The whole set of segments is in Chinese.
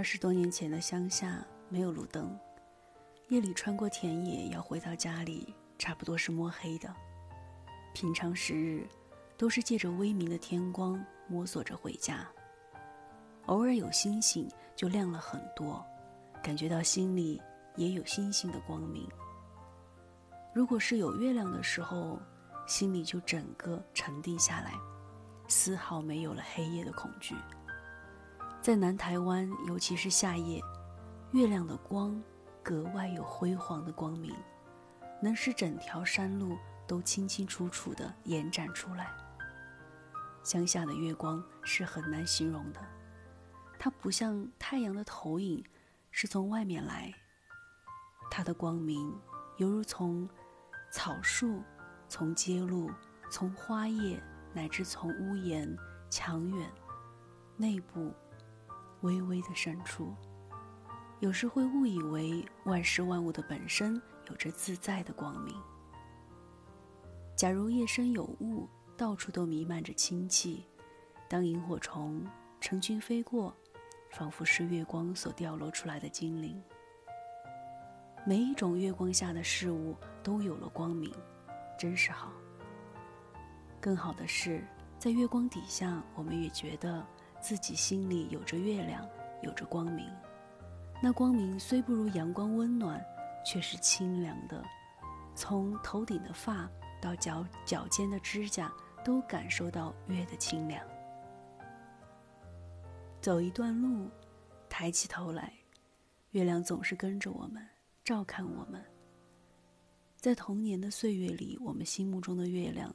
二十多年前的乡下没有路灯，夜里穿过田野要回到家里，差不多是摸黑的。平常时日，都是借着微明的天光摸索着回家。偶尔有星星，就亮了很多，感觉到心里也有星星的光明。如果是有月亮的时候，心里就整个沉定下来，丝毫没有了黑夜的恐惧。在南台湾，尤其是夏夜，月亮的光格外有辉煌的光明，能使整条山路都清清楚楚地延展出来。乡下的月光是很难形容的，它不像太阳的投影，是从外面来，它的光明犹如从草树。从街路，从花叶，乃至从屋檐、墙垣、内部，微微的渗出，有时会误以为万事万物的本身有着自在的光明。假如夜深有雾，到处都弥漫着清气，当萤火虫成群飞过，仿佛是月光所掉落出来的精灵。每一种月光下的事物都有了光明。真是好。更好的是，在月光底下，我们也觉得自己心里有着月亮，有着光明。那光明虽不如阳光温暖，却是清凉的，从头顶的发到脚脚尖的指甲，都感受到月的清凉。走一段路，抬起头来，月亮总是跟着我们，照看我们。在童年的岁月里，我们心目中的月亮，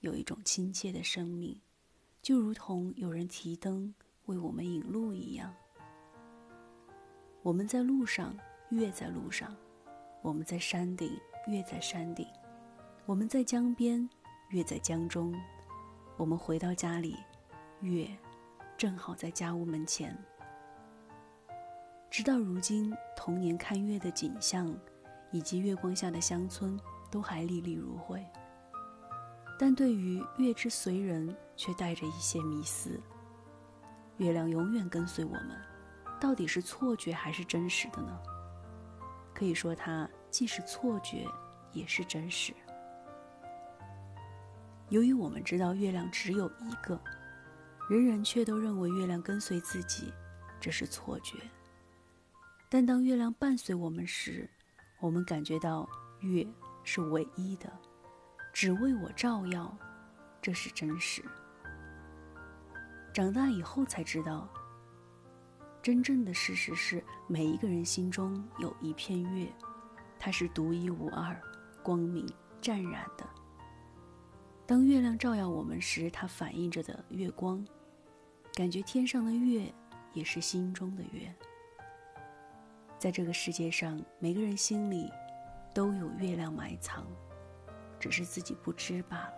有一种亲切的生命，就如同有人提灯为我们引路一样。我们在路上，月在路上；我们在山顶，月在山顶；我们在江边，月在江中；我们回到家里，月正好在家屋门前。直到如今，童年看月的景象。以及月光下的乡村都还历历如绘，但对于月之随人却带着一些迷思。月亮永远跟随我们，到底是错觉还是真实的呢？可以说，它既是错觉，也是真实。由于我们知道月亮只有一个，人人却都认为月亮跟随自己，这是错觉。但当月亮伴随我们时，我们感觉到月是唯一的，只为我照耀，这是真实。长大以后才知道，真正的事实是每一个人心中有一片月，它是独一无二、光明湛然的。当月亮照耀我们时，它反映着的月光，感觉天上的月也是心中的月。在这个世界上，每个人心里都有月亮埋藏，只是自己不知罢了。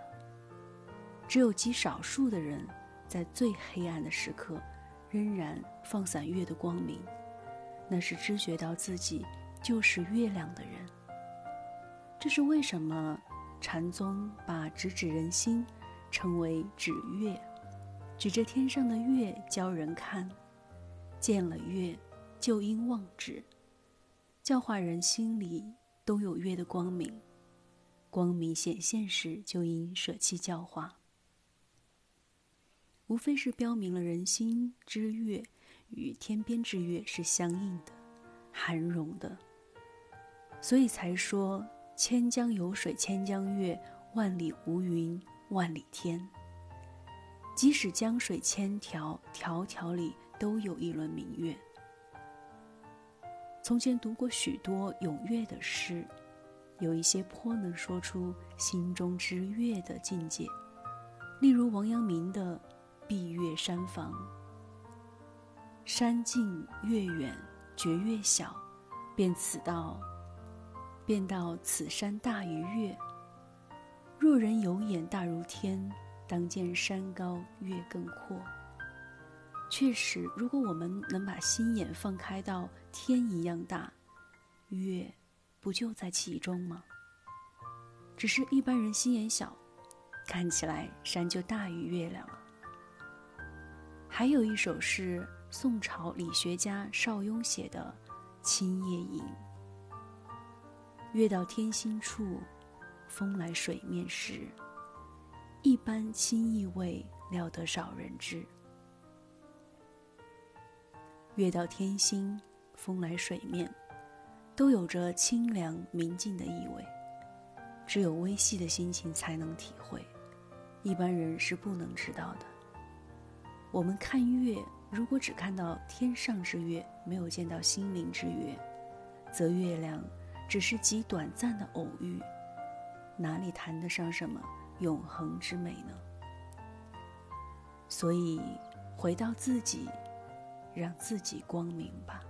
只有极少数的人，在最黑暗的时刻，仍然放散月的光明，那是知觉到自己就是月亮的人。这是为什么禅宗把直指人心称为指月，指着天上的月教人看，见了月就应忘指。教化人心里都有月的光明，光明显现时就应舍弃教化。无非是标明了人心之月与天边之月是相应的、含容的，所以才说千江有水千江月，万里无云万里天。即使江水千条，条条里都有一轮明月。从前读过许多咏月的诗，有一些颇能说出心中之月的境界。例如王阳明的“闭月山房”，山近月远觉月小，便此道，便道此山大于月。若人有眼大如天，当见山高月更阔。确实，如果我们能把心眼放开到天一样大，月不就在其中吗？只是一般人心眼小，看起来山就大于月亮了。还有一首是宋朝理学家邵雍写的《青叶吟》：“月到天心处，风来水面时。一般清意味，料得少人知。月到天心，风来水面，都有着清凉明净的意味，只有微细的心情才能体会，一般人是不能知道的。我们看月。”如果只看到天上之月，没有见到心灵之月，则月亮只是极短暂的偶遇，哪里谈得上什么永恒之美呢？所以，回到自己，让自己光明吧。